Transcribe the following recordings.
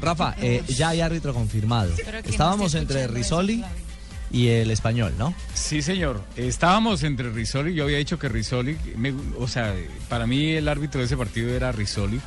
Rafa, eh, ya hay árbitro confirmado. Estábamos entre Risoli y el español, ¿no? Sí, señor. Estábamos entre Risoli. Yo había dicho que Risoli, me- o sea, para mí el árbitro de ese partido era Risoli.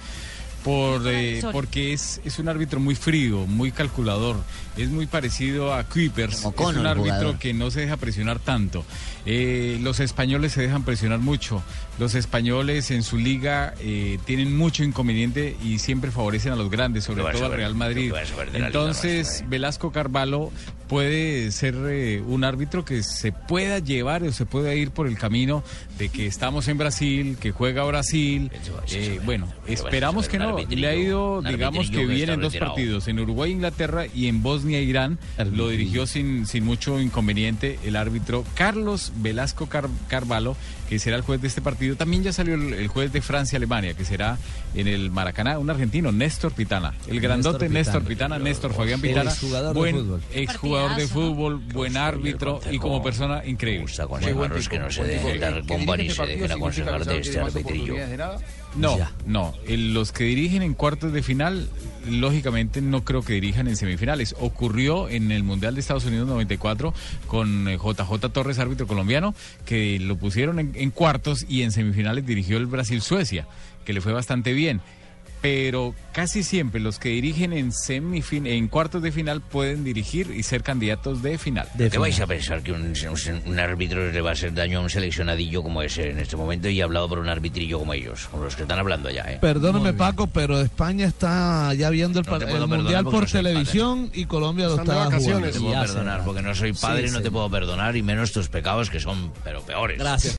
Por, eh, porque es, es un árbitro muy frío, muy calculador. Es muy parecido a Kuipers. Es un árbitro que no se deja presionar tanto. Eh, los españoles se dejan presionar mucho. Los españoles en su liga eh, tienen mucho inconveniente y siempre favorecen a los grandes, sobre todo al Real Madrid. Entonces. Velasco Carvalho puede ser eh, un árbitro que se pueda llevar o se pueda ir por el camino de que estamos en Brasil, que juega Brasil. Eso Eh, bueno, esperamos que no. Le ha ido, digamos que bien en dos retirado. partidos, en Uruguay, Inglaterra y en Bosnia, Irán. Lo dirigió sin, sin mucho inconveniente el árbitro Carlos Velasco Car- Carvalho, que será el juez de este partido. También ya salió el, el juez de Francia-Alemania, que será en el Maracaná, un argentino, Néstor Pitana. El grandote Néstor Pitana, Néstor Fabián Pitana. exjugador de buen fútbol. Exjugador de fútbol, buen árbitro y como persona increíble. gusta aconsejarlos que no se dejen dar bomba ni se dejen aconsejar de este arbitrillo. No, no. El- los que dirigen en cuartos de final, lógicamente no creo que dirijan en semifinales. Ocurrió en el Mundial de Estados Unidos 94 con eh, JJ Torres, árbitro colombiano, que lo pusieron en, en cuartos y en semifinales dirigió el Brasil-Suecia, que le fue bastante bien. Pero casi siempre los que dirigen en semifin en cuartos de final pueden dirigir y ser candidatos de final. De ¿Qué vais final. a pensar que un, un- un árbitro le va a hacer daño a un seleccionadillo como ese en este momento y hablado por un arbitrillo como ellos, como los que están hablando allá, ¿eh? Perdóname, Paco, pero España está ya viendo el, No te par- puedo el Mundial por no televisión y Colombia lo está vacaciones. No te jugando. puedo perdonar porque no soy padre y no sí. te puedo perdonar y menos tus pecados que son pero peores. Gracias.